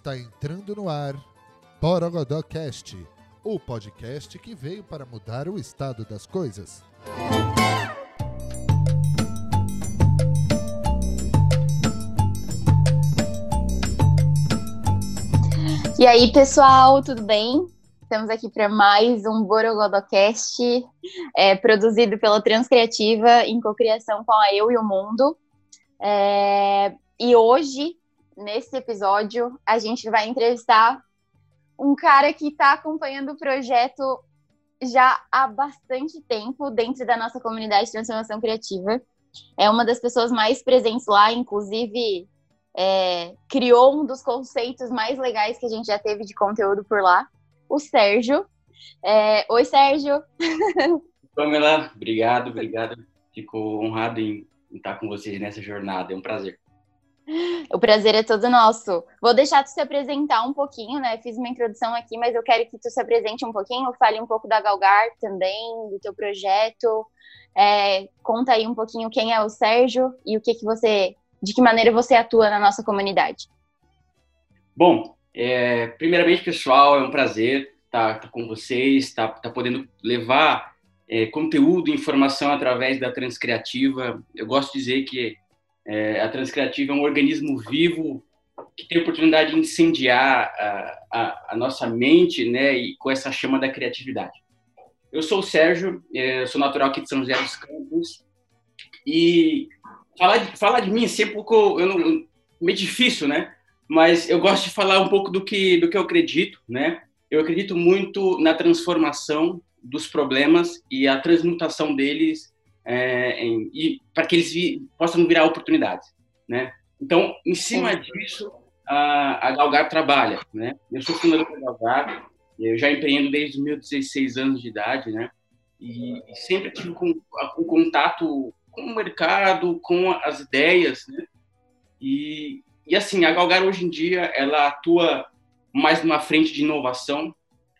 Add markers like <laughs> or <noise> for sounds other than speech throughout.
Está entrando no ar Borogodó Cast, o podcast que veio para mudar o estado das coisas. E aí, pessoal, tudo bem? Estamos aqui para mais um Borogodocast, é, produzido pela Transcriativa em cocriação com a Eu e o Mundo. É, e hoje, nesse episódio, a gente vai entrevistar um cara que está acompanhando o projeto já há bastante tempo dentro da nossa comunidade de transformação criativa. É uma das pessoas mais presentes lá, inclusive é, criou um dos conceitos mais legais que a gente já teve de conteúdo por lá, o Sérgio. É, Oi, Sérgio. <laughs> Pamela, obrigado, obrigado. Fico honrado em estar com vocês nessa jornada, é um prazer. O prazer é todo nosso. Vou deixar tu se apresentar um pouquinho, né? Fiz uma introdução aqui, mas eu quero que tu se apresente um pouquinho, fale um pouco da Galgar também, do teu projeto. É, conta aí um pouquinho quem é o Sérgio e o que, que você de que maneira você atua na nossa comunidade? Bom, é, primeiramente, pessoal, é um prazer estar, tá com vocês, estar tá, tá podendo levar é, conteúdo, informação através da Transcriativa. Eu gosto de dizer que é, a Transcriativa é um organismo vivo que tem a oportunidade de incendiar a, a, a, nossa mente, né, e com essa chama da criatividade. Eu sou o Sérgio, é, sou natural aqui de São José dos Campos e falar de, falar de mim assim, é um pouco eu não, meio difícil, né? Mas eu gosto de falar um pouco do que do que eu acredito, né? Eu acredito muito na transformação dos problemas e a transmutação deles é, em, e para que eles vi, possam virar oportunidades, né? Então, em cima disso, a, a Galgar trabalha, né? Eu sou fundador da Galgar, eu já empreendo desde os meus 16 anos de idade, né? E, e sempre tive com, com contato com o mercado, com as ideias, né? E, e assim, a Galgar hoje em dia, ela atua mais numa frente de inovação,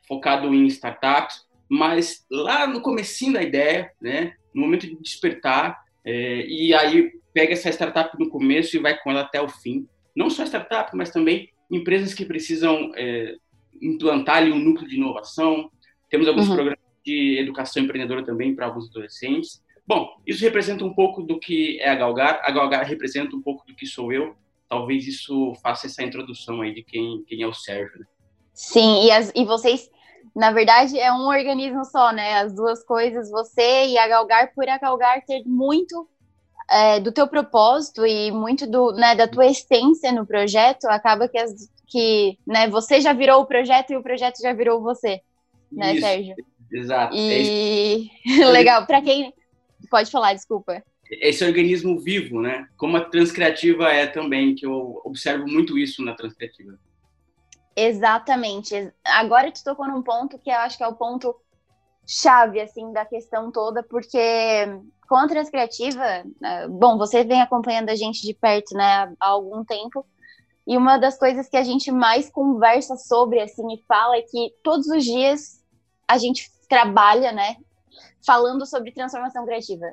focado em startups, mas lá no comecinho da ideia, né? No momento de despertar, é, e aí pega essa startup no começo e vai com ela até o fim. Não só startup, mas também empresas que precisam é, implantar ali um núcleo de inovação. Temos alguns uhum. programas de educação empreendedora também para alguns adolescentes. Bom, isso representa um pouco do que é a Galgar, a Galgar representa um pouco do que sou eu. Talvez isso faça essa introdução aí de quem, quem é o Sérgio. Né? Sim, e, as, e vocês, na verdade, é um organismo só, né? As duas coisas, você e a Galgar, por a Galgar ter muito é, do teu propósito e muito do, né, da tua essência no projeto, acaba que, as, que né, você já virou o projeto e o projeto já virou você, né, isso, Sérgio? Exato. E é <laughs> legal, para quem Pode falar, desculpa. Esse organismo vivo, né? Como a transcriativa é também, que eu observo muito isso na transcriativa. Exatamente. Agora tu tocou num ponto que eu acho que é o ponto chave, assim, da questão toda, porque com a transcriativa, né, bom, você vem acompanhando a gente de perto, né, há algum tempo, e uma das coisas que a gente mais conversa sobre, assim, e fala é que todos os dias a gente trabalha, né, falando sobre transformação criativa.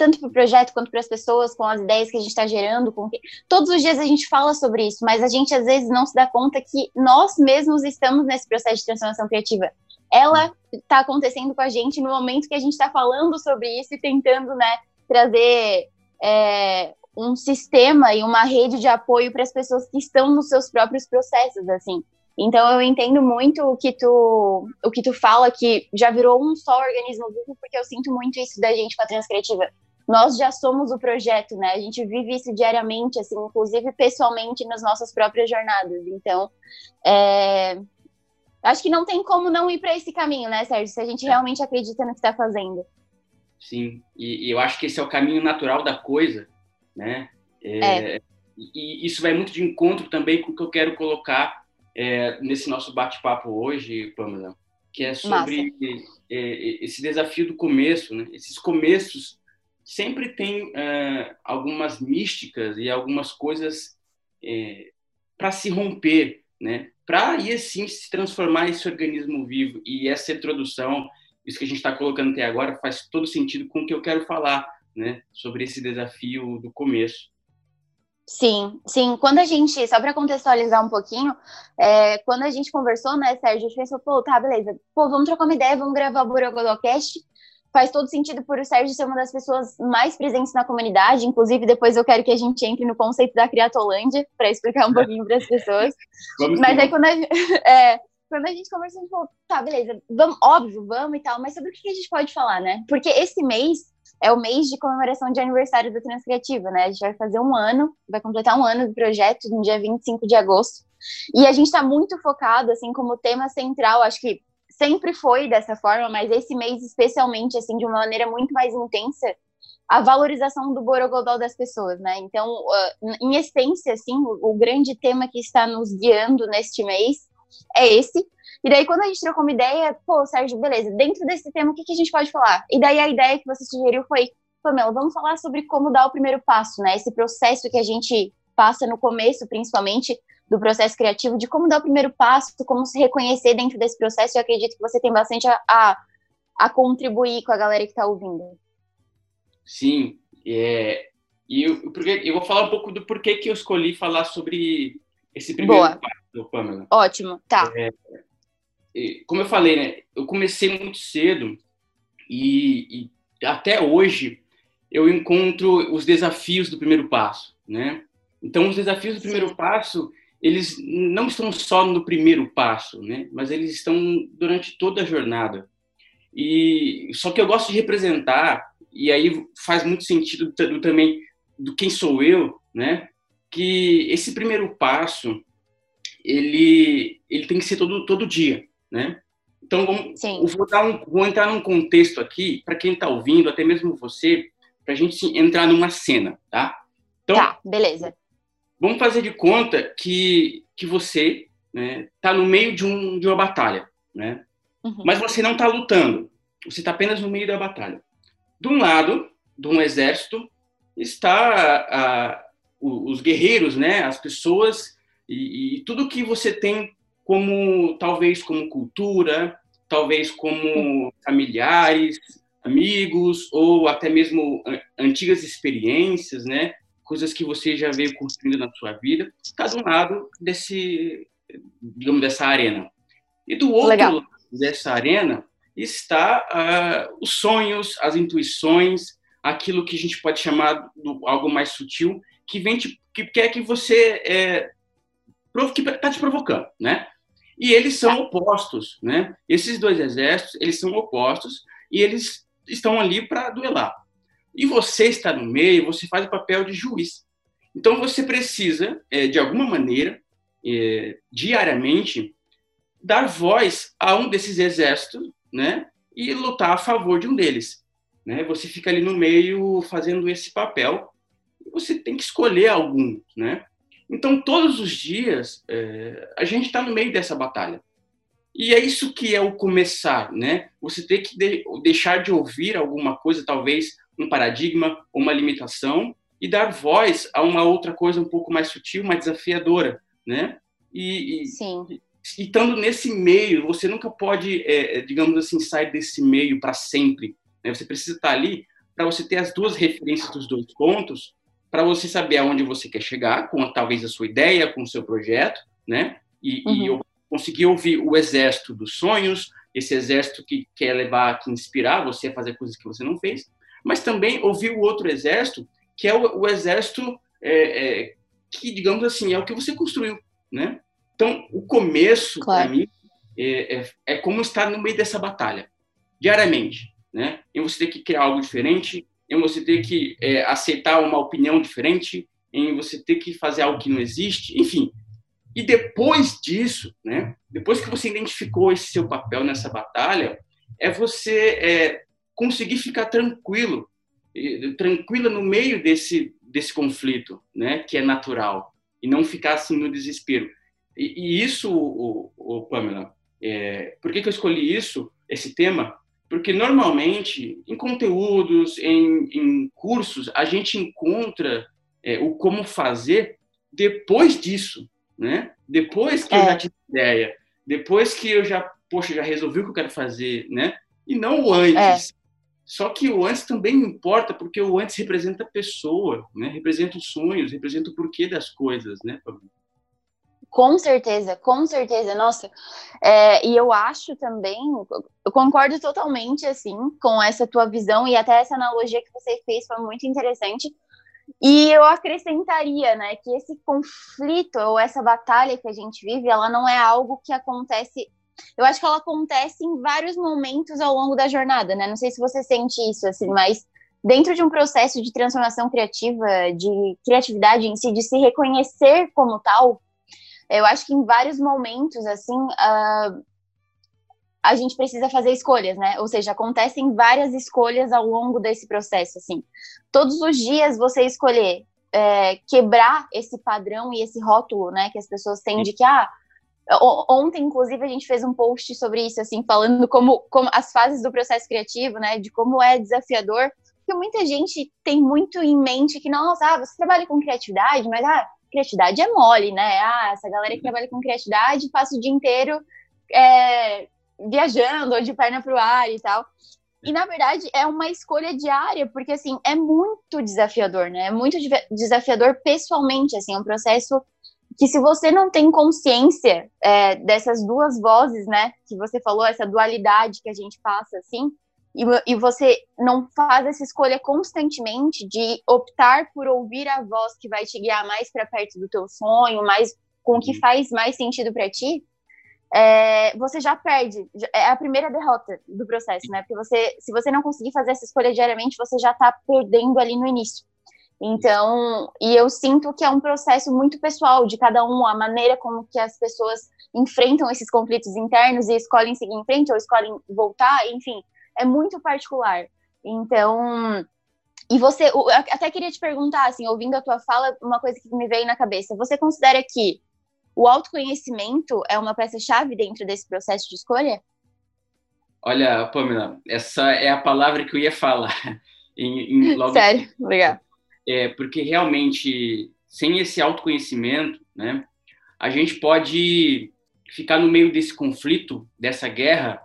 Tanto para o projeto quanto para as pessoas, com as ideias que a gente está gerando. Com. Todos os dias a gente fala sobre isso, mas a gente às vezes não se dá conta que nós mesmos estamos nesse processo de transformação criativa. Ela está acontecendo com a gente no momento que a gente está falando sobre isso e tentando né, trazer é, um sistema e uma rede de apoio para as pessoas que estão nos seus próprios processos, assim. Então eu entendo muito o que tu o que tu fala que já virou um só organismo vivo, porque eu sinto muito isso da gente com a transcriativa. Nós já somos o projeto, né? A gente vive isso diariamente, assim, inclusive pessoalmente nas nossas próprias jornadas. Então, é... acho que não tem como não ir para esse caminho, né, Sérgio? Se a gente realmente acredita no que está fazendo. Sim, e, e, eu acho que esse é o caminho natural da coisa, né? É, é. E, e isso vai muito de encontro também com o que eu quero colocar é, nesse nosso bate-papo hoje, Pamela, que é sobre é, esse desafio do começo. Né? Esses começos sempre tem é, algumas místicas e algumas coisas é, para se romper, né? para aí assim se transformar esse organismo vivo. E essa introdução, isso que a gente está colocando até agora, faz todo sentido com o que eu quero falar né? sobre esse desafio do começo. Sim, sim. Quando a gente, só para contextualizar um pouquinho, é, quando a gente conversou, né, Sérgio, a gente pensou, pô, tá, beleza, pô, vamos trocar uma ideia, vamos gravar o Borogodocast. Faz todo sentido por o Sérgio ser uma das pessoas mais presentes na comunidade, inclusive depois eu quero que a gente entre no conceito da Criatolândia, para explicar um <laughs> pouquinho para as pessoas. Vamos Mas aí quando a, <laughs> é, quando a gente conversou, a gente falou, tá, beleza, vamos, óbvio, vamos e tal, mas sobre o que a gente pode falar, né? Porque esse mês é o mês de comemoração de aniversário da Transcriativa, né? A gente vai fazer um ano, vai completar um ano do projeto no dia 25 de agosto. E a gente está muito focado, assim, como tema central, acho que sempre foi dessa forma, mas esse mês especialmente, assim, de uma maneira muito mais intensa, a valorização do borogodó das pessoas, né? Então, uh, em essência, assim, o, o grande tema que está nos guiando neste mês é esse. E daí, quando a gente trocou uma ideia, pô, Sérgio, beleza, dentro desse tema, o que, que a gente pode falar? E daí a ideia que você sugeriu foi, Pamela, vamos falar sobre como dar o primeiro passo, né? Esse processo que a gente passa no começo, principalmente, do processo criativo, de como dar o primeiro passo, como se reconhecer dentro desse processo. Eu acredito que você tem bastante a, a, a contribuir com a galera que está ouvindo. Sim, é, e eu, porque, eu vou falar um pouco do porquê que eu escolhi falar sobre esse primeiro Boa. passo, Pamela. Ótimo, tá. É, como eu falei, né, eu comecei muito cedo e, e, até hoje eu encontro os desafios do primeiro passo, né? Então, os desafios do primeiro passo, eles não estão só no primeiro passo, né? Mas eles estão durante toda a jornada. E só que eu gosto de representar e aí faz muito sentido do, também do quem sou eu, né? Que esse primeiro passo ele ele tem que ser todo todo dia, né? Então, vamos, vou, dar um, vou entrar num contexto aqui, para quem está ouvindo, até mesmo você, para a gente entrar numa cena, tá? Então, tá, beleza. Vamos fazer de conta que, que você está né, tá no meio de, um, de uma batalha, né? Uhum. Mas você não está lutando, você está apenas no meio da batalha. De um lado, de um exército, está a, os guerreiros, né? As pessoas e, e tudo que você tem como talvez como cultura, talvez como familiares, amigos ou até mesmo antigas experiências, né? Coisas que você já veio construindo na sua vida, está de um lado desse, digamos, dessa arena. E do outro Legal. lado dessa arena está uh, os sonhos, as intuições, aquilo que a gente pode chamar de algo mais sutil, que vem te, que quer que você é, que está te provocando, né? E eles são tá. opostos, né? Esses dois exércitos, eles são opostos e eles estão ali para duelar. E você está no meio, você faz o papel de juiz. Então você precisa, é, de alguma maneira, é, diariamente, dar voz a um desses exércitos, né? E lutar a favor de um deles. Né? Você fica ali no meio fazendo esse papel. E você tem que escolher algum, né? Então, todos os dias, é, a gente está no meio dessa batalha. E é isso que é o começar, né? Você tem que de, deixar de ouvir alguma coisa, talvez um paradigma, uma limitação, e dar voz a uma outra coisa um pouco mais sutil, mais desafiadora, né? E, e, Sim. E, estando nesse meio, você nunca pode, é, é digamos assim, sair desse meio para sempre. Né? Você precisa estar ali para você ter as duas referências dos dois pontos para você saber aonde você quer chegar, com talvez a sua ideia, com o seu projeto, né? E, uhum. e eu consegui ouvir o exército dos sonhos, esse exército que quer levar, que inspirar você a fazer coisas que você não fez, mas também ouvir o outro exército, que é o, o exército é, é, que, digamos assim, é o que você construiu, né? Então, o começo, claro. para mim, é, é, é, como estar no meio dessa batalha, diariamente, né? E você ter que criar algo diferente, em você ter que é, aceitar uma opinião diferente, em você ter que fazer algo que não existe, enfim. E depois disso, né, depois que você identificou esse seu papel nessa batalha, é você é, conseguir ficar tranquilo, tranquila no meio desse desse conflito, né, que é natural, e não ficar assim no desespero. E, e isso, o, o Pamela, é, por que, que eu escolhi isso, esse tema? Porque normalmente, em conteúdos, em, em cursos, a gente encontra é, o como fazer depois disso, né? Depois que é. eu já tive ideia, depois que eu já, poxa, já resolvi o que eu quero fazer, né? E não o antes. É. Só que o antes também importa, porque o antes representa a pessoa, né? representa os sonhos, representa o porquê das coisas, né, Com certeza, com certeza, nossa. É, e eu acho também, eu concordo totalmente, assim, com essa tua visão e até essa analogia que você fez foi muito interessante. E eu acrescentaria, né, que esse conflito ou essa batalha que a gente vive, ela não é algo que acontece eu acho que ela acontece em vários momentos ao longo da jornada, né? Não sei se você sente isso, assim, mas dentro de um processo de transformação criativa, de criatividade em si, de se reconhecer como tal, eu acho que em vários momentos, assim, uh, a gente precisa fazer escolhas, né? Ou seja, acontecem várias escolhas ao longo desse processo, assim. Todos os dias você escolher é, quebrar esse padrão e esse rótulo, né, que as pessoas têm de que, ah, Ontem, inclusive, a gente fez um post sobre isso, assim, falando como, como as fases do processo criativo, né, de como é desafiador, porque muita gente tem muito em mente que, nossa, ah, você trabalha com criatividade, mas, ah, criatividade é mole, né, ah, essa galera que trabalha com criatividade passa o dia inteiro é, viajando ou de perna pro ar e tal. E, na verdade, é uma escolha diária, porque, assim, é muito desafiador, né, é muito desafiador pessoalmente, assim, é um processo que se você não tem consciência é, dessas duas vozes, né, que você falou, essa dualidade que a gente passa, assim, e, e você não faz essa escolha constantemente de optar por ouvir a voz que vai te guiar mais para perto do teu sonho, mais com o que uhum. faz mais sentido para ti, é, você já perde. É a primeira derrota do processo, né? Porque você, se você não conseguir fazer essa escolha diariamente, você já está perdendo ali no início. Então, e eu sinto que é um processo muito pessoal de cada um, a maneira como que as pessoas enfrentam esses conflitos internos e escolhem seguir em frente ou escolhem voltar, enfim, é muito particular. Então, e você, até queria te perguntar, assim, ouvindo a tua fala, uma coisa que me veio na cabeça. Você considera que o autoconhecimento é uma peça-chave dentro desse processo de escolha? Olha, Pamela, essa é a palavra que eu ia falar. <laughs> Em, em <laughs> logo... Sério? Obrigada é, porque realmente, sem esse autoconhecimento, né, a gente pode ficar no meio desse conflito, dessa guerra,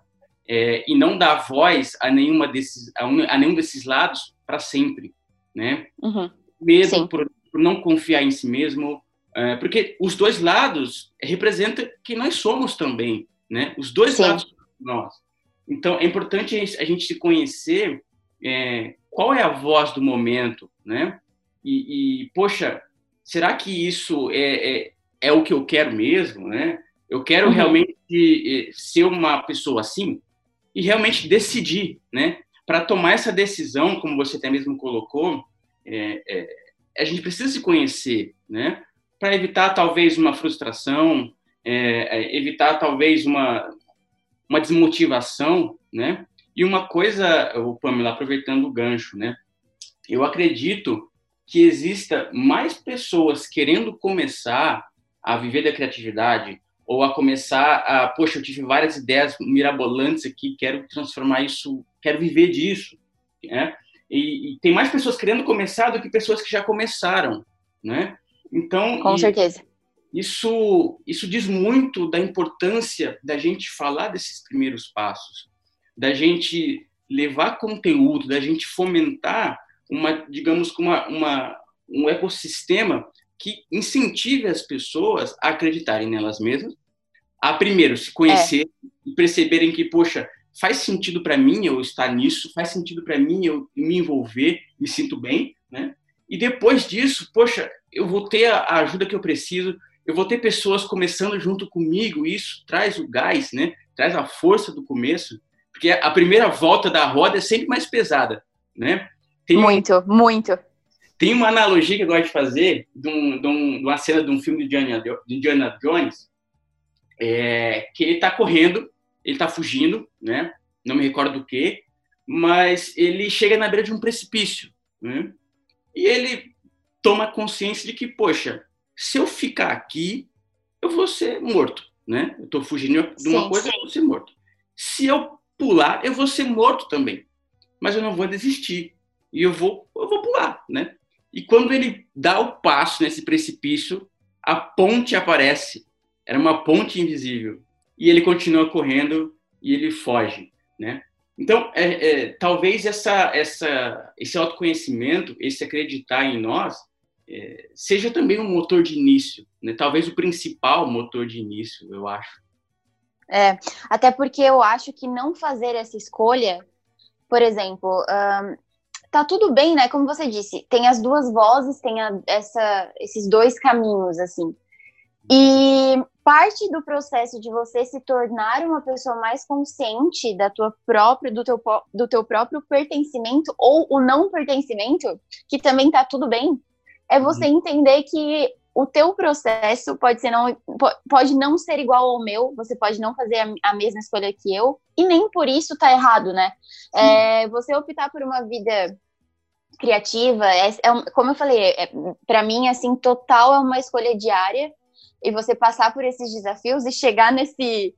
é, e não dar voz a, nenhuma desses, a, um, a nenhum desses lados para sempre, né? Uhum. Medo por, por, não confiar em si mesmo, é, porque os dois lados representam que nós somos também, né? Os dois Sim. lados nós. Então, é importante a gente se conhecer é, qual é a voz do momento, né? E, e poxa, será que isso é, é, é, o que eu quero mesmo, né? Eu quero uhum. realmente eh, ser uma pessoa assim e realmente decidir, né? Para tomar essa decisão, como você até mesmo colocou, é, é, a gente precisa se conhecer, né? Para evitar talvez uma frustração, é, é, evitar talvez uma, uma desmotivação, né? E uma coisa, o Pamela, aproveitando o gancho, né? Eu acredito que exista mais pessoas querendo começar a viver da criatividade ou a começar a, poxa, eu tive várias ideias mirabolantes aqui, quero transformar isso, quero viver disso, né? E, e tem mais pessoas querendo começar do que pessoas que já começaram, né? Então, com certeza. Isso isso diz muito da importância da gente falar desses primeiros passos, da gente levar conteúdo, da gente fomentar uma, digamos, uma, uma, um ecossistema que incentive as pessoas a acreditarem nelas mesmas, a primeiro se conhecer é. e perceberem que, poxa, faz sentido para mim eu estar nisso, faz sentido para mim eu me envolver, me sinto bem, né? E depois disso, poxa, eu vou ter a ajuda que eu preciso, eu vou ter pessoas começando junto comigo, isso traz o gás, né? Traz a força do começo, porque a primeira volta da roda é sempre mais pesada, né? Tem muito, muito. Tem uma analogia que eu gosto de fazer de, um, de, um, de uma cena de um filme de Indiana, de Indiana Jones, é, que ele está correndo, ele está fugindo, né? Não me recordo do que, mas ele chega na beira de um precipício, né? E ele toma consciência de que, poxa, se eu ficar aqui, eu vou ser morto, né? Eu estou fugindo de uma sim, coisa, sim. eu vou ser morto. Se eu pular, eu vou ser morto também, mas eu não vou desistir e eu vou, eu vou pular, né? E quando ele dá o passo nesse precipício, a ponte aparece. Era uma ponte invisível. E ele continua correndo e ele foge, né? Então, é, é, talvez essa, essa, esse autoconhecimento, esse acreditar em nós, é, seja também um motor de início, né? talvez o principal motor de início, eu acho. É, até porque eu acho que não fazer essa escolha, por exemplo, um, tá tudo bem, né? Como você disse, tem as duas vozes, tem a, essa, esses dois caminhos, assim. E parte do processo de você se tornar uma pessoa mais consciente da tua própria, do teu, do teu próprio pertencimento ou o não pertencimento, que também tá tudo bem, é você uhum. entender que o teu processo pode ser não pode não ser igual ao meu, você pode não fazer a, a mesma escolha que eu, e nem por isso tá errado, né? É, você optar por uma vida criativa, é, é como eu falei, é, para mim, assim, total é uma escolha diária, e você passar por esses desafios e chegar nesse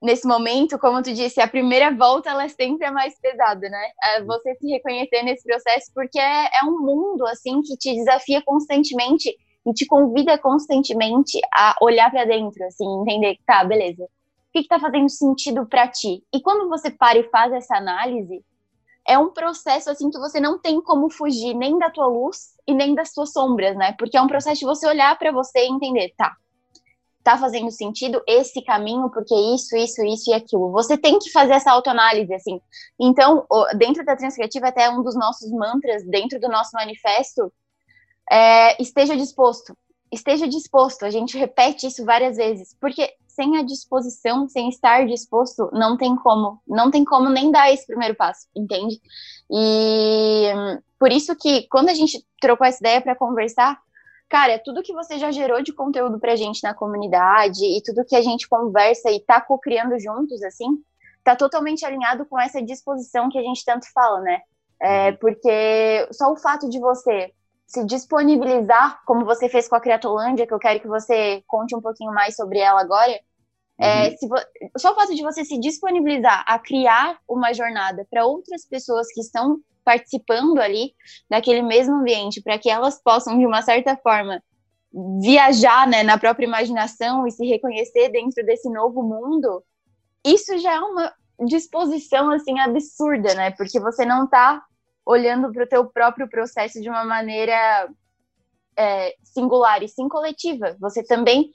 nesse momento, como tu disse, a primeira volta ela sempre é mais pesada, né? É você se reconhecer nesse processo, porque é, é um mundo assim que te desafia constantemente e te convida constantemente a olhar para dentro, assim, entender que tá, beleza. O que está fazendo sentido para ti? E quando você para e faz essa análise, é um processo assim que você não tem como fugir nem da tua luz e nem das tuas sombras, né? Porque é um processo de você olhar para você e entender, tá, tá fazendo sentido esse caminho, porque isso, isso, isso e aquilo. Você tem que fazer essa autoanálise, assim. Então, dentro da Transcriativa, até um dos nossos mantras, dentro do nosso manifesto, é, esteja disposto. Esteja disposto. A gente repete isso várias vezes, porque sem a disposição, sem estar disposto, não tem como, não tem como nem dar esse primeiro passo, entende? E por isso que quando a gente trocou essa ideia para conversar, cara, tudo que você já gerou de conteúdo pra gente na comunidade e tudo que a gente conversa e tá co-criando juntos, assim, tá totalmente alinhado com essa disposição que a gente tanto fala, né? É, uhum. porque só o fato de você se disponibilizar, como você fez com a Criatolândia, que eu quero que você conte um pouquinho mais sobre ela agora, é, uhum. É, só o fato de você se disponibilizar a criar uma jornada para outras pessoas que estão participando ali daquele mesmo ambiente, para que elas possam, de uma certa forma, viajar né, na própria imaginação e se reconhecer dentro desse novo mundo, isso já é uma disposição assim absurda, né? Porque você não está olhando para o teu próprio processo de uma maneira é, singular e sim coletiva. Você também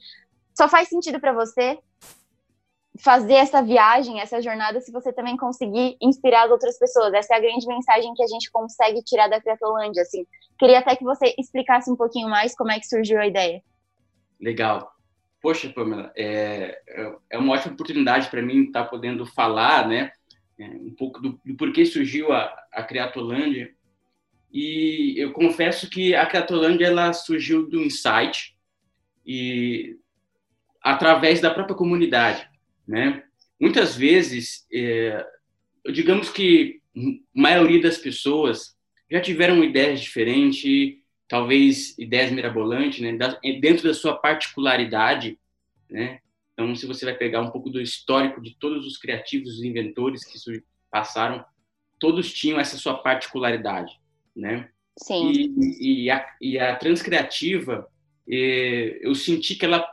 só faz sentido para você fazer essa viagem, essa jornada, se você também conseguir inspirar as outras pessoas. Essa é a grande mensagem que a gente consegue tirar da Criatolândia, assim. Queria até que você explicasse um pouquinho mais como é que surgiu a ideia. Legal. Poxa, Pamela, é, é uma ótima oportunidade para mim estar tá podendo falar, né, é, um pouco do, do porquê surgiu a, a Criatolândia. E eu confesso que a Criatolândia, ela surgiu do insight e através da própria comunidade né? Muitas vezes, é, digamos que a maioria das pessoas já tiveram ideias diferentes, talvez ideias mirabolantes, né? dentro da sua particularidade, né? Então, se você vai pegar um pouco do histórico de todos os criativos, os inventores que passaram, todos tinham essa sua particularidade, né? Sim. E, e, a, e a transcriativa, é, eu senti que ela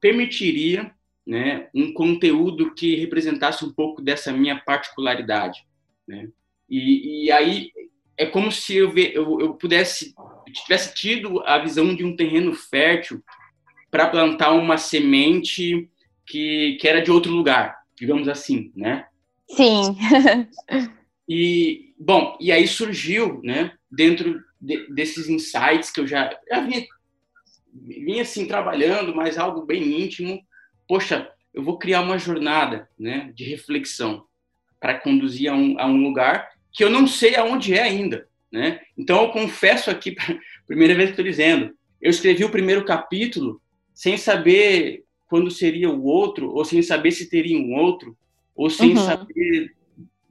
permitiria né, um conteúdo que representasse um pouco dessa minha particularidade. Né? E, e aí é como se eu, eu, eu pudesse, tivesse tido a visão de um terreno fértil para plantar uma semente que, que era de outro lugar, digamos assim, né? Sim. <laughs> e, bom, e aí surgiu, né, dentro de, desses insights que eu já, já vinha, vinha, assim, trabalhando, mas algo bem íntimo, poxa, eu vou criar uma jornada né, de reflexão para conduzir a um, a um lugar que eu não sei aonde é ainda. Né? Então, eu confesso aqui, <laughs> primeira vez que estou dizendo, eu escrevi o primeiro capítulo sem saber quando seria o outro, ou sem saber se teria um outro, ou sem uhum. saber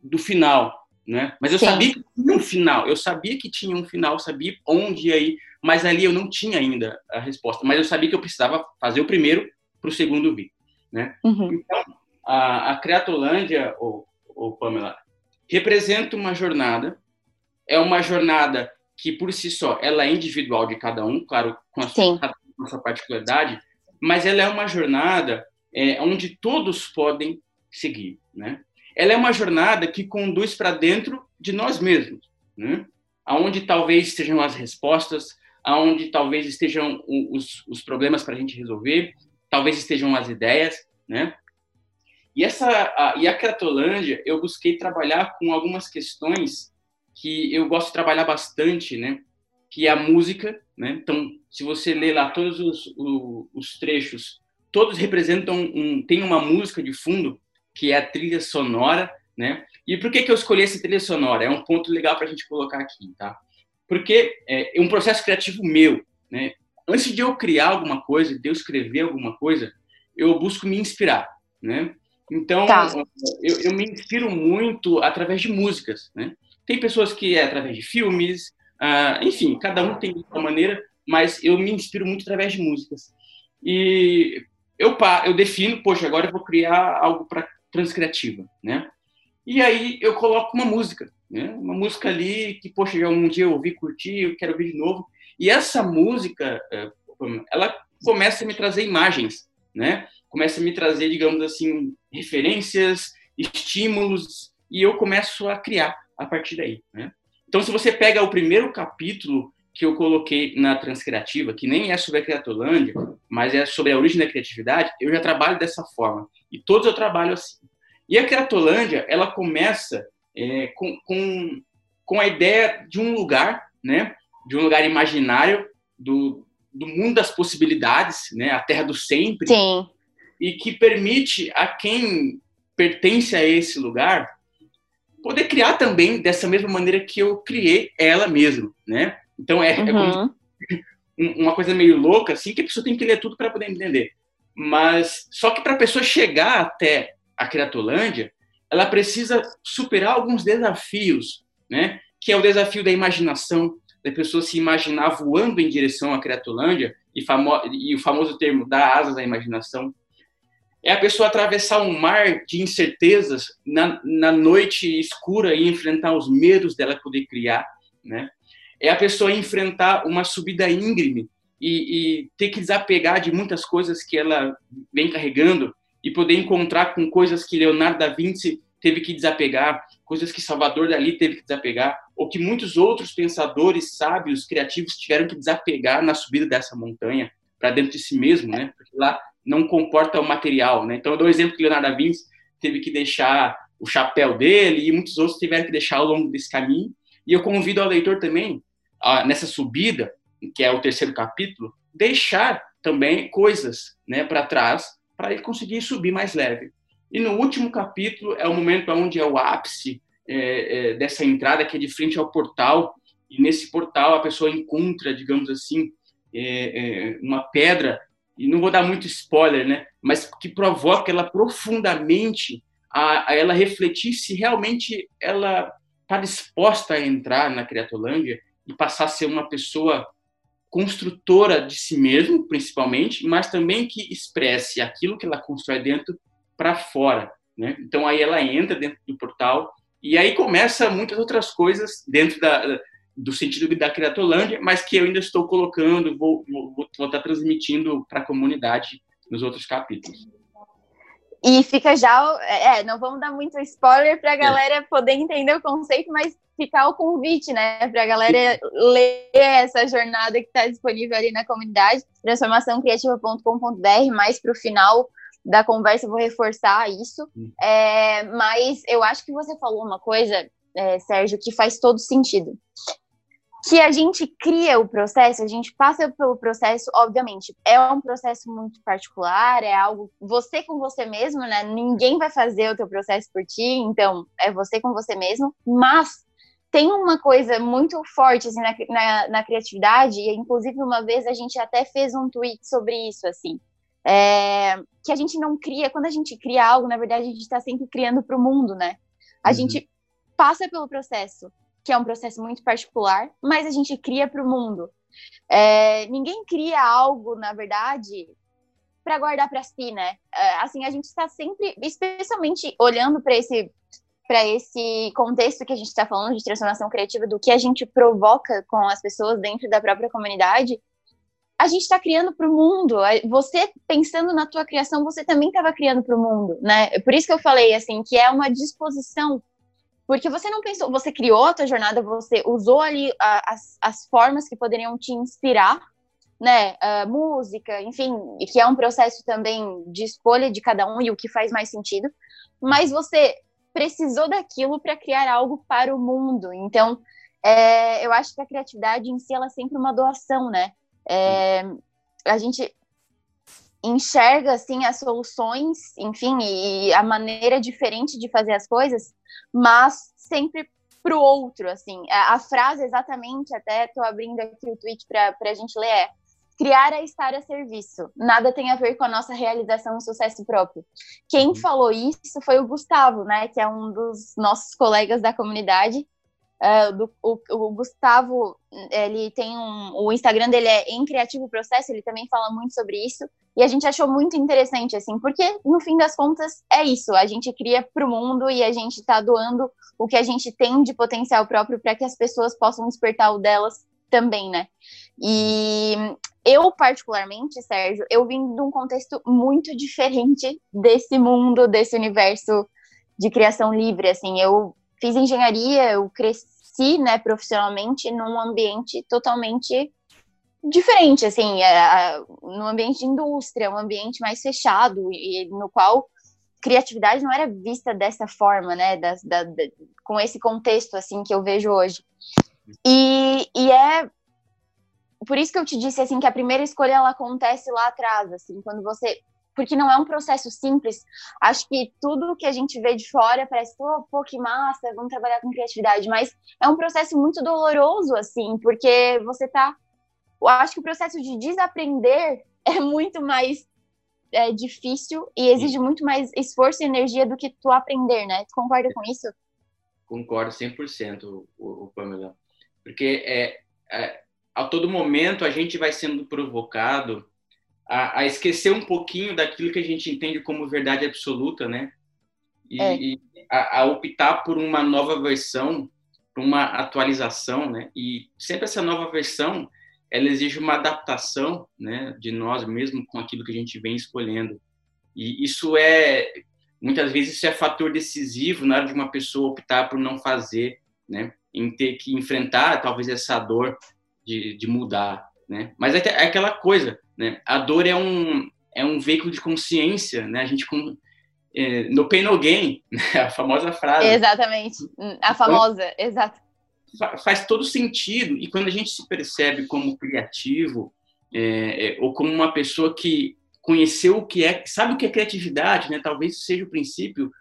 do final. Né? Mas eu Sim. sabia que tinha um final, eu sabia que tinha um final, sabia onde ia ir, mas ali eu não tinha ainda a resposta. Mas eu sabia que eu precisava fazer o primeiro para o segundo vir. Né? Uhum. Então, a, a Creatolândia, ou, ou Pamela, representa uma jornada, é uma jornada que, por si só, ela é individual de cada um, claro, com a, sua, com a sua particularidade, mas ela é uma jornada é, onde todos podem seguir, né? ela é uma jornada que conduz para dentro de nós mesmos, né? Aonde talvez estejam as respostas, aonde talvez estejam os, os problemas para a gente resolver, talvez estejam as ideias, né? E essa a, e a Cratolândia, eu busquei trabalhar com algumas questões que eu gosto de trabalhar bastante, né? Que é a música, né? Então, se você ler lá todos os, os, os trechos, todos representam um, tem uma música de fundo que é a trilha sonora, né? E por que que eu escolhi essa trilha sonora? É um ponto legal para a gente colocar aqui, tá? Porque é um processo criativo meu, né? Antes de eu criar alguma coisa, de eu escrever alguma coisa, eu busco me inspirar, né? Então, tá. eu, eu, me inspiro muito através de músicas, né? Tem pessoas que é através de filmes, uh, enfim, cada um tem sua maneira, mas eu me inspiro muito através de músicas. E eu, eu defino, poxa, agora eu vou criar algo para transcriativa, né? E aí eu coloco uma música, né? Uma música ali que, poxa, já um dia eu ouvi, curti, eu quero ouvir de novo. E essa música, eh, ela começa a me trazer imagens, né? Começa a me trazer, digamos assim, referências, estímulos, e eu começo a criar a partir daí, né? Então, se você pega o primeiro capítulo que eu coloquei na Transcriativa, que nem é sobre a Criatolândia, mas é sobre a origem da criatividade, eu já trabalho dessa forma. E todos eu trabalho assim. E a Criatolândia, ela começa é, com, com, com a ideia de um lugar, né? De um lugar imaginário, do, do mundo das possibilidades, né? A terra do sempre. Sim. E que permite a quem pertence a esse lugar poder criar também dessa mesma maneira que eu criei ela mesma, né? Então é, uhum. é uma coisa meio louca assim que a pessoa tem que ler tudo para poder entender. Mas só que para a pessoa chegar até a Criatolândia, ela precisa superar alguns desafios, né? Que é o desafio da imaginação, da pessoa se imaginar voando em direção à Criatolândia e, famo e o famoso termo dar asas à imaginação é a pessoa atravessar um mar de incertezas na, na noite escura e enfrentar os medos dela poder criar, né? É a pessoa enfrentar uma subida íngreme e, e ter que desapegar de muitas coisas que ela vem carregando e poder encontrar com coisas que Leonardo da Vinci teve que desapegar, coisas que Salvador Dali teve que desapegar, ou que muitos outros pensadores sábios, criativos tiveram que desapegar na subida dessa montanha para dentro de si mesmo, né? Porque lá não comporta o material, né? Então eu dou um exemplo que Leonardo da Vinci teve que deixar o chapéu dele e muitos outros tiveram que deixar ao longo desse caminho. E eu convido ao leitor também, nessa subida, que é o terceiro capítulo, deixar também coisas né, para trás para ele conseguir subir mais leve. E no último capítulo é o momento onde é o ápice é, é, dessa entrada, que é de frente ao portal, e nesse portal a pessoa encontra, digamos assim, é, é uma pedra e não vou dar muito spoiler, né? Mas que provoca ela profundamente a, a ela refletir se realmente ela está disposta a entrar na Criatolândia e passar a ser uma pessoa construtora de si mesmo, principalmente, mas também que expresse aquilo que ela constrói dentro para fora, né? Então aí ela entra dentro do portal e aí começa muitas outras coisas dentro da, do sentido da Criatolândia, mas que eu ainda estou colocando, vou, vou, vou estar transmitindo para a comunidade nos outros capítulos. E fica já, é, não vamos dar muito spoiler para a é. galera é. poder entender o conceito, mas ficar o convite, né, para a galera ler essa jornada que está disponível ali na comunidade, transformaçãocriativa.com.br, mais para o final da conversa vou reforçar isso. Hum. É, mas eu acho que você falou uma coisa, é, Sérgio, que faz todo sentido que a gente cria o processo, a gente passa pelo processo, obviamente, é um processo muito particular, é algo você com você mesmo, né? Ninguém vai fazer o teu processo por ti, então é você com você mesmo, mas tem uma coisa muito forte assim, na, na, na criatividade, e inclusive uma vez a gente até fez um tweet sobre isso, assim, é, que a gente não cria, quando a gente cria algo, na verdade a gente está sempre criando para o mundo, né? A uhum. gente passa pelo processo, que é um processo muito particular, mas a gente cria para o mundo. É, ninguém cria algo, na verdade, para guardar para si, né? É, assim, a gente está sempre, especialmente olhando para esse para esse contexto que a gente está falando de transformação criativa, do que a gente provoca com as pessoas dentro da própria comunidade, a gente está criando para o mundo. Você pensando na tua criação, você também estava criando para o mundo, né? Por isso que eu falei assim que é uma disposição, porque você não pensou, você criou a tua jornada, você usou ali a, as, as formas que poderiam te inspirar, né? A música, enfim, que é um processo também de escolha de cada um e o que faz mais sentido. Mas você precisou daquilo para criar algo para o mundo. Então, é, eu acho que a criatividade em si ela é sempre uma doação, né? É, a gente enxerga assim as soluções, enfim, e a maneira diferente de fazer as coisas, mas sempre para o outro, assim. A, a, frase exatamente, até estou abrindo aqui o tweet para a gente ler, é criar a estar a serviço. Nada tem a ver com a nossa realização e sucesso próprio. Quem uhum. falou isso foi o Gustavo, né, que é um dos nossos colegas da comunidade, Uh, do, o, o, Gustavo, ele tem um. O Instagram dele é em Criativo Processo, ele também fala muito sobre isso. E a gente achou muito interessante, assim, porque no fim das contas é isso. A gente cria para o mundo e a gente está doando o que a gente tem de potencial próprio para que as pessoas possam despertar o delas também, né? E eu, particularmente, Sérgio, eu vim de um contexto muito diferente desse mundo, desse universo de criação livre, assim. Eu fiz engenharia, eu cresci né, profissionalmente, num ambiente totalmente diferente, assim, é, no ambiente de indústria, um ambiente mais fechado e no qual criatividade não era vista dessa forma, né, da, da, da, com esse contexto, assim, que eu vejo hoje. E, e é por isso que eu te disse, assim, que a primeira escolha, ela acontece lá atrás, assim, quando você porque não é um processo simples. Acho que tudo que a gente vê de fora parece, oh, pô, que massa, vamos trabalhar com criatividade, mas é um processo muito doloroso, assim, porque você tá. Eu acho que o processo de desaprender <laughs> é muito mais é, difícil e exige muito mais esforço e energia do que tu aprender, né? Tu concorda com isso? Concordo 100%, o, o Pamela. Porque é, é, a todo momento a gente vai sendo provocado a, a, esquecer um pouquinho daquilo que a gente entende como verdade absoluta, né? E, é. e a, a, optar por uma nova versão, por uma atualização, né? E sempre essa nova versão, ela exige uma adaptação, né? De nós mesmos com aquilo que a gente vem escolhendo. E isso é, muitas vezes, isso é fator decisivo na hora de uma pessoa optar por não fazer, né? Em ter que enfrentar, talvez, essa dor de, de mudar, né? Mas é, é aquela coisa, né? A dor é um, é um veículo de consciência, né? A gente com, é, no pain no gain, <laughs> né? a famosa frase. Exatamente, a famosa, então, exato. Faz todo sentido e quando a gente se percebe como criativo é, é, ou como uma pessoa que conheceu o que é, sabe o que é criatividade, né? Talvez seja o princípio.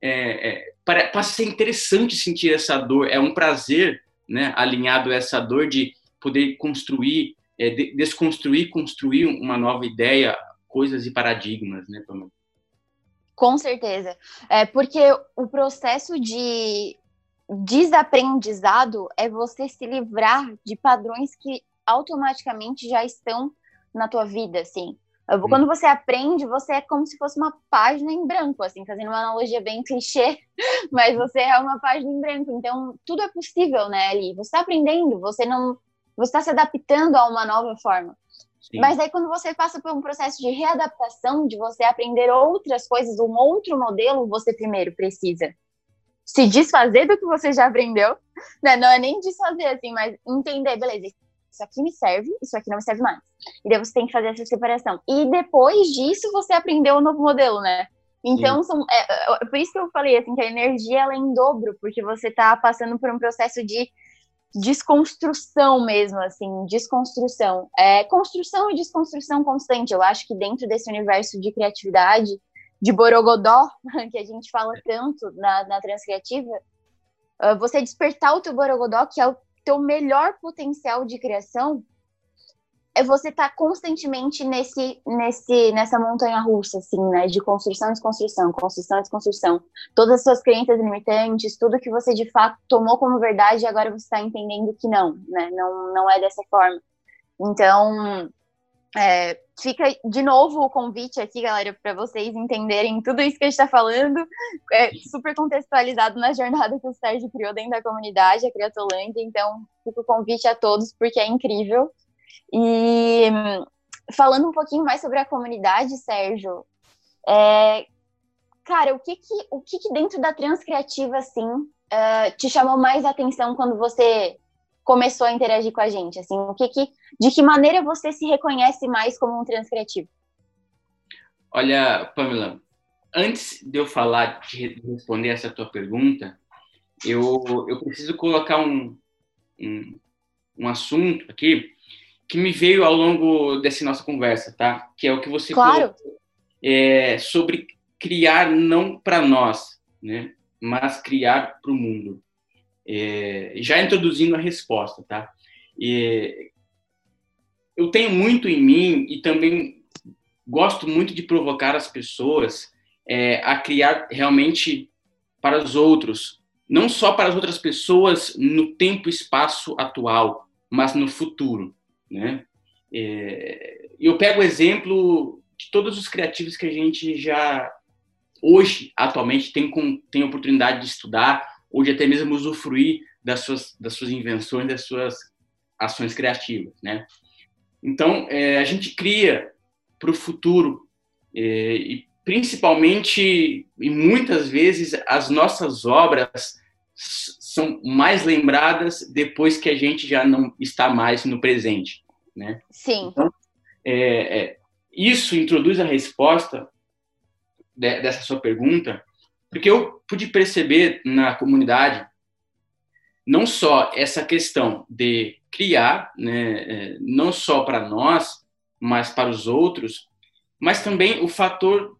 É, é, para, passa a ser interessante sentir essa dor, é um prazer, né? Alinhado a essa dor de poder construir é, desconstruir, construir uma nova ideia, coisas e paradigmas, né, Pamela? Com certeza. É porque o processo de desaprendizado é você se livrar de padrões que automaticamente já estão na tua vida, assim. Hum. Quando você aprende, você é como se fosse uma página em branco, assim, fazendo uma analogia bem clichê, <laughs> mas você é uma página em branco. Então, tudo é possível, né, ali. Você está aprendendo, você não você está se adaptando a uma nova forma. Sim. Mas aí quando você passa por um processo de readaptação, de você aprender outras coisas, um outro modelo, você primeiro precisa se desfazer do que você já aprendeu, né? Não é nem desfazer assim, mas entender, beleza, isso aqui me serve, isso aqui não me serve mais. E daí você tem que fazer essa separação. E depois disso você aprendeu o um novo modelo, né? Então, são, é, é, por isso que eu falei assim, que a energia ela é em dobro, porque você está passando por um processo de desconstrução mesmo, assim, desconstrução. É, construção e desconstrução constante. Eu acho que dentro desse universo de criatividade, de borogodó, <laughs> que a gente fala tanto na, na transcriativa, uh, você despertar o teu borogodó, que é o teu melhor potencial de criação, você estar tá constantemente nesse, nesse, nessa montanha russa, assim, né? De construção e desconstrução, construção e desconstrução. Todas as suas crenças limitantes, tudo que você de fato tomou como verdade, agora você está entendendo que não, né? Não, não é dessa forma. Então, é, fica de novo o convite aqui, galera, para vocês entenderem tudo isso que a gente está falando, é super contextualizado na jornada que o Sérgio criou dentro da comunidade, a Criatolândia. Então, fica o convite a todos, porque é incrível. E falando um pouquinho mais sobre a comunidade, Sérgio, é, cara, o que que, o que que dentro da Transcriativa, assim, uh, te chamou mais atenção quando você começou a interagir com a gente? Assim, o que que, de que maneira você se reconhece mais como um transcriativo? Olha, Pamela, antes de eu falar, de responder essa tua pergunta, eu, eu preciso colocar um, um, um assunto aqui que me veio ao longo dessa nossa conversa, tá? Que é o que você claro. falou é, sobre criar não para nós, né? Mas criar para o mundo. É, já introduzindo a resposta, tá? É, eu tenho muito em mim e também gosto muito de provocar as pessoas é, a criar realmente para os outros, não só para as outras pessoas no tempo e espaço atual, mas no futuro, né? É, eu pego o exemplo de todos os criativos que a gente já hoje atualmente tem com, tem oportunidade de estudar, ou de até mesmo usufruir das suas das suas invenções, das suas ações criativas, né? Então é, a gente cria para o futuro é, e principalmente e muitas vezes as nossas obras são mais lembradas depois que a gente já não está mais no presente, né? Sim. Então, é, é, isso introduz a resposta de, dessa sua pergunta, porque eu pude perceber na comunidade não só essa questão de criar, né, é, não só para nós, mas para os outros, mas também o fator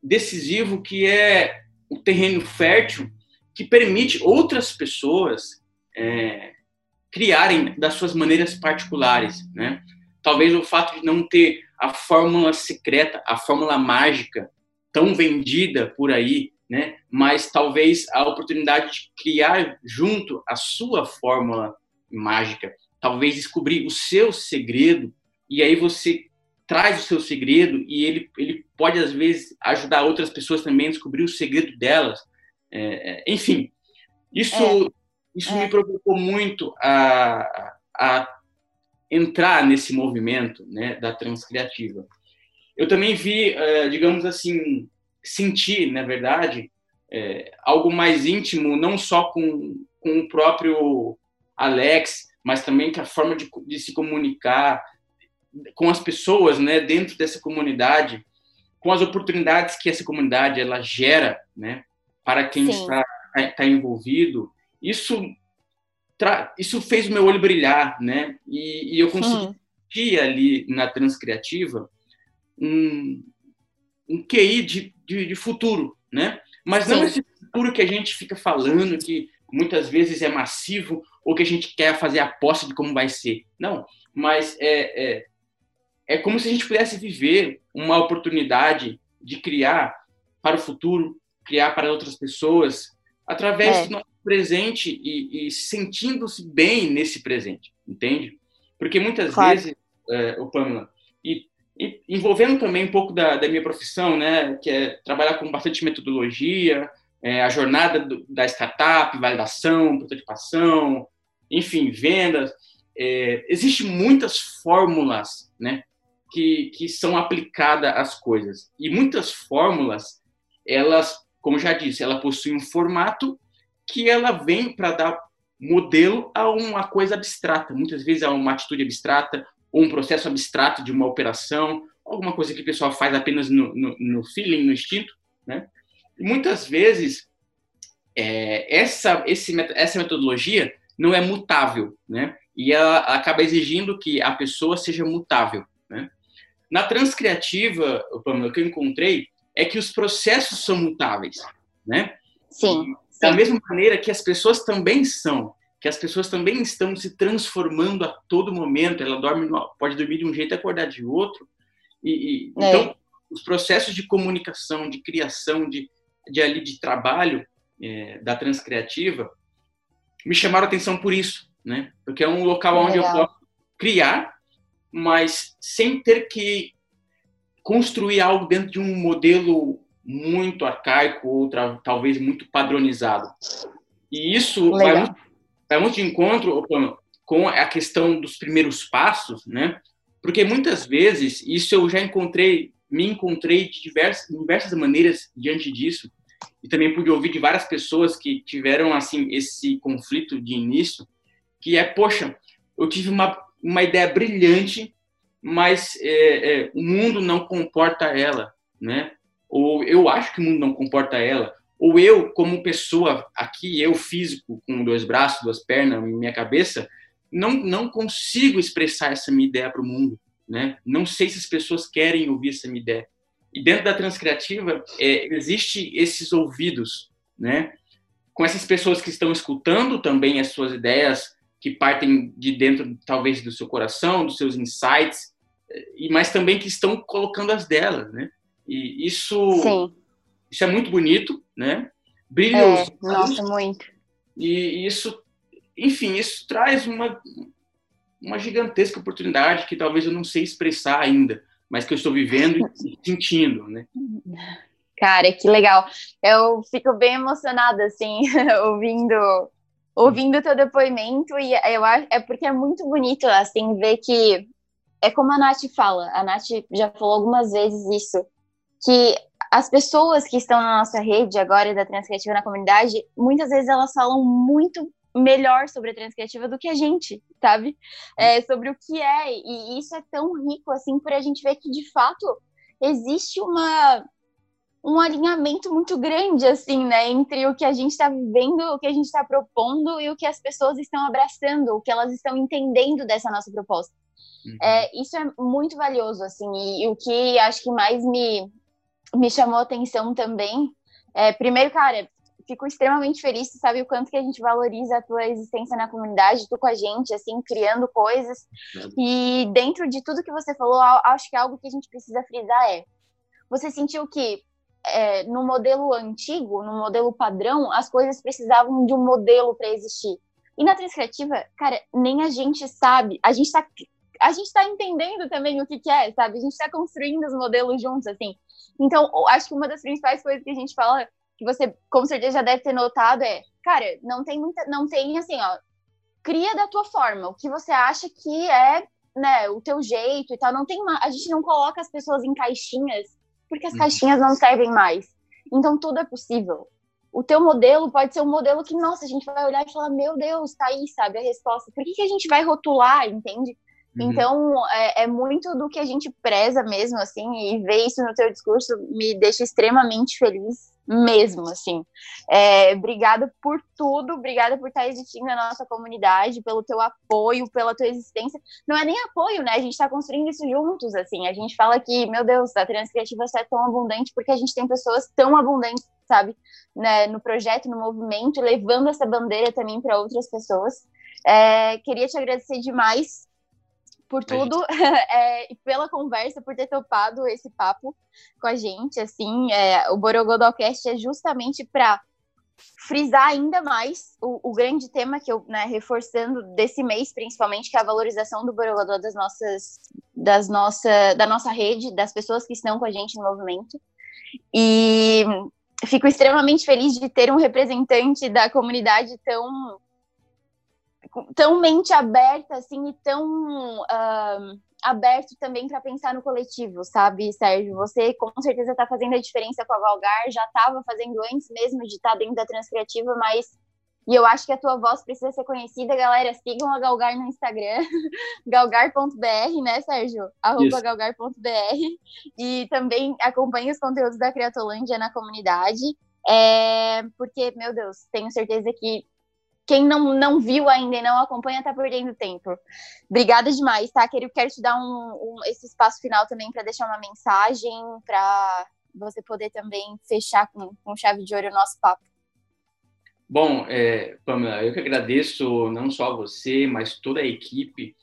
decisivo que é o terreno fértil que permite outras pessoas é, criarem das suas maneiras particulares, né? Talvez o fato de não ter a fórmula secreta, a fórmula mágica tão vendida por aí, né? Mas talvez a oportunidade de criar junto a sua fórmula mágica, talvez descobrir o seu segredo e aí você traz o seu segredo e ele, ele pode, às vezes, ajudar outras pessoas também a descobrir o segredo delas. É, é enfim, isso, é. isso me é. provocou muito a, a entrar nesse movimento né, da transcriativa. Eu também vi, é, digamos assim, sentir, na verdade, é, algo mais íntimo, não só com, com o próprio Alex, mas também com a forma de, de se comunicar, com as pessoas, né, dentro dessa comunidade, com as oportunidades que essa comunidade ela gera, né, para quem Sim. está, está envolvido. Isso isso fez o meu olho brilhar, né? E, e eu consegui sentir ali na Transcriativa um, um QI de, de, de futuro, né? Mas Sim. não esse futuro que a gente fica falando, que muitas vezes é massivo, ou que a gente quer fazer aposta de como vai ser. Não, mas é, é, é como se a gente pudesse viver uma oportunidade de criar para o futuro, criar para outras pessoas, através é. do nosso presente e, e sentindo-se bem nesse presente, entende? Porque muitas claro. vezes, é, o Pamela, e, e, envolvendo também um pouco da, da, minha profissão, né, que é trabalhar com bastante metodologia, é, a jornada do, da startup, validação, prototipação, enfim, vendas, é, existem muitas fórmulas, né, que, que são aplicadas às coisas. E muitas fórmulas, elas, como já disse, ela possui um formato que ela vem para dar modelo a uma coisa abstrata. Muitas vezes é uma atitude abstrata ou um processo abstrato de uma operação, alguma coisa que o pessoal faz apenas no, no, no feeling, no instinto, né? E muitas vezes é, essa, esse, essa metodologia não é mutável, né? E ela acaba exigindo que a pessoa seja mutável, né? Na transcriativa, o que eu encontrei é que os processos são mutáveis, né? Sim. Da mesma maneira que as pessoas também são, que as pessoas também estão se transformando a todo momento. Ela dorme, pode dormir de um jeito e acordar de outro. E, e é. então os processos de comunicação, de criação, de, de ali de trabalho é, da transcriativa me chamaram a atenção por isso, né? Porque é um local onde eu posso criar mas sem ter que construir algo dentro de um modelo muito arcaico ou talvez muito padronizado. E isso vai muito, vai muito, de encontro com a questão dos primeiros passos, né? Porque muitas vezes, isso eu já encontrei, me encontrei de diversas, diversas maneiras diante disso, e também pude ouvir de várias pessoas que tiveram, assim, esse conflito de início, que é, poxa, eu tive uma, uma ideia brilhante, mas é, é, o mundo não comporta ela, né? Ou eu acho que o mundo não comporta ela, ou eu, como pessoa aqui, eu físico, com dois braços, duas pernas, minha cabeça, não, não consigo expressar essa minha ideia para o mundo, né? Não sei se as pessoas querem ouvir essa minha ideia. E dentro da transcriativa é, existe esses ouvidos, né? Com essas pessoas que estão escutando também as suas ideias, que partem de dentro, talvez, do seu coração, dos seus insights, e mas também que estão colocando as delas, né? E isso, Sim. isso é muito bonito, né? Brilha é, Nossa, muito. E isso enfim, isso traz uma, uma gigantesca oportunidade que talvez eu não sei expressar ainda, mas que eu estou vivendo e <laughs> sentindo, né? Cara, que legal. Eu fico bem emocionada, assim, <laughs> ouvindo ouvindo o teu depoimento e eu acho é porque é muito bonito assim ver que é como a Nath fala, a Nath já falou algumas vezes isso, que as pessoas que estão na nossa rede agora da Transcriativa na comunidade, muitas vezes elas falam muito melhor sobre a transcriativa do que a gente, sabe? É, sobre o que é. E isso é tão rico, assim, por a gente ver que, de fato, existe uma um alinhamento muito grande, assim, né, entre o que a gente está vivendo, o que a gente está propondo e o que as pessoas estão abraçando, o que elas estão entendendo dessa nossa proposta. Uhum. É, isso é muito valioso, assim, e, e, o que acho que mais me, me chamou a atenção também é, primeiro, cara, fico extremamente feliz, tu sabe o quanto que a gente valoriza a tua existência na comunidade, tu com a gente, assim, criando coisas. E dentro de tudo que você falou, acho que algo que a gente precisa frisar é: você sentiu que é, no modelo antigo, no modelo padrão, as coisas precisavam de um modelo para existir. E na transcriativa, cara, nem a gente sabe, a gente está a gente está entendendo também o que, que é, sabe? A gente está construindo os modelos juntos, assim. Então, acho que uma das principais coisas que a gente fala que você com certeza já deve ter notado é, cara, não tem muita, não tem assim, ó, cria da tua forma, o que você acha que é, né, o teu jeito e tal, não tem uma, a gente não coloca as pessoas em caixinhas, porque as uhum. caixinhas não servem mais. Então tudo é possível. O teu modelo pode ser um modelo que, nossa, a gente vai olhar e falar, meu Deus, tá aí, sabe, a resposta. Por que, que a gente vai rotular, entende? Uhum. Então, é, é, muito do que a gente preza mesmo, assim, e ver isso no teu discurso me deixa extremamente feliz mesmo, assim. É, obrigada por tudo, obrigada por estar existindo na nossa comunidade, pelo teu apoio, pela tua existência. Não é nem apoio, né? A gente está construindo isso juntos, assim. A gente fala que, meu Deus, a Transcriativa é tão abundante porque a gente tem pessoas tão abundantes, sabe? Né? No projeto, no movimento, levando essa bandeira também para outras pessoas. É, queria te agradecer demais por tudo <laughs> é, e pela conversa, por ter topado esse papo com a gente. Assim, é, o Borogodocast é justamente para frisar ainda mais o, o, grande tema que eu, né, reforçando desse mês, principalmente, que é a valorização do Borogodó das nossas, das nossa, da nossa rede, das pessoas que estão com a gente no movimento. E fico extremamente feliz de ter um representante da comunidade tão tão mente aberta, assim, e tão uh, aberto também para pensar no coletivo, sabe, Sérgio? Você com certeza está fazendo a diferença com a Galgar, já estava fazendo antes mesmo de estar tá dentro da Transcriativa, mas e eu acho que a tua voz precisa ser conhecida, galera. Sigam a Galgar no Instagram, <laughs> galgar.br, né, Sérgio? Arroba galgar.br. E também acompanhe os conteúdos da Criatolândia na comunidade. É, porque, meu Deus, tenho certeza que quem não, não viu ainda e não acompanha está perdendo tempo. Obrigada demais, tá? Quero, quero te dar um, um esse espaço final também para deixar uma mensagem, para você poder também fechar com, com chave de ouro o nosso papo. Bom, é, Pamela, eu que agradeço não só você, mas toda a equipe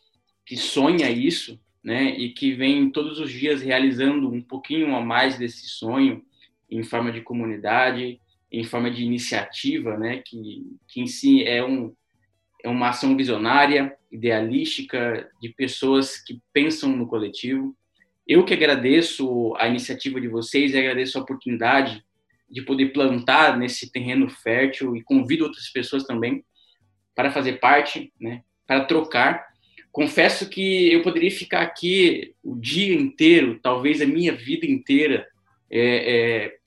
que sonha isso, né, e que vem todos os dias realizando um pouquinho a mais desse sonho em forma de comunidade, em forma de iniciativa, né, que, que em si é, um, é uma ação visionária, idealística, de pessoas que pensam no coletivo. Eu que agradeço a iniciativa de vocês e agradeço a oportunidade de poder plantar nesse terreno fértil e convido outras pessoas também para fazer parte, né, para trocar. Confesso que eu poderia ficar aqui o dia inteiro, talvez a minha vida inteira, é, é,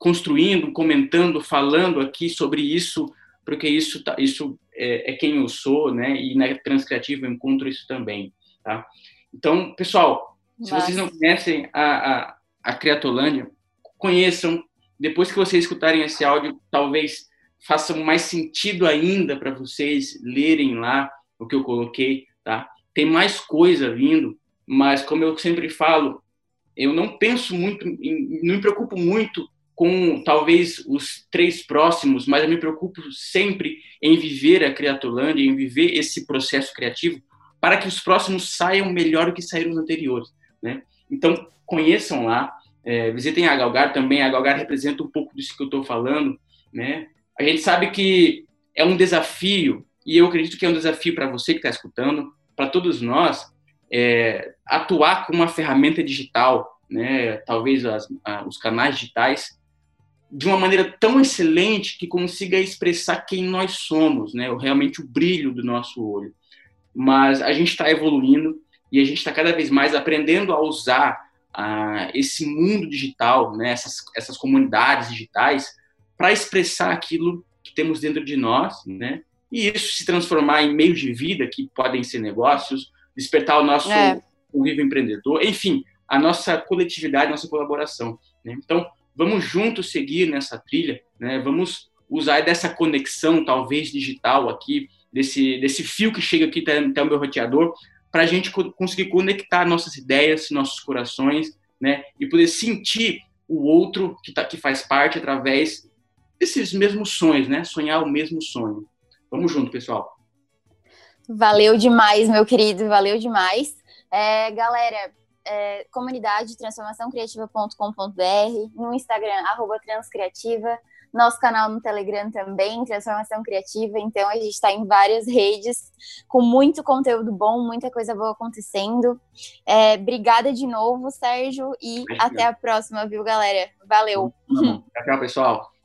construindo, comentando, falando aqui sobre isso, porque isso, tá, isso é, é, quem eu sou, né? E na Transcriativa eu encontro isso também, tá? Então, pessoal, se vocês não conhecem a, a, a Criatolândia, conheçam. Depois que vocês escutarem esse áudio, talvez faça mais sentido ainda para vocês lerem lá o que eu coloquei, tá? Tem mais coisa vindo, mas como eu sempre falo, eu não penso muito, não me preocupo muito com talvez os três próximos, mas eu me preocupo sempre em viver a Criatolândia, em viver esse processo criativo, para que os próximos saiam melhor do que saíram os anteriores, né? Então, conheçam lá, é, visitem a Galgar também, a Galgar representa um pouco disso que eu estou falando, né? A gente sabe que é um desafio, e eu acredito que é um desafio para você que está escutando, para todos nós, é, atuar com uma ferramenta digital, né? Talvez as, a, os canais digitais, de uma maneira tão excelente que consiga expressar quem nós somos, né? Realmente o brilho do nosso olho. Mas a gente está evoluindo e a gente está cada vez mais aprendendo a usar ah, esse mundo digital, né, essas, essas comunidades digitais, para expressar aquilo que temos dentro de nós, né, e isso se transformar em meios de vida, que podem ser negócios, despertar o nosso é. convívio empreendedor, enfim, a nossa coletividade, a nossa colaboração. Né? Então, vamos juntos seguir nessa trilha, né? vamos usar dessa conexão, talvez digital aqui, desse, desse fio que chega aqui até, o meu roteador, para a gente conseguir conectar nossas ideias, nossos corações, né, e poder sentir o outro que, tá, que faz parte através desses mesmos sonhos, né, sonhar o mesmo sonho. Vamos junto, pessoal. Valeu demais, meu querido, valeu demais. É, galera, é, comunidade no Instagram, arroba transcriativa, nosso canal no Telegram também, Transformação Criativa. Então, a gente está em várias redes, com muito conteúdo bom, muita coisa boa acontecendo. É, obrigada de novo, Sérgio, e até a próxima, viu, galera? Valeu. Tchau, pessoal.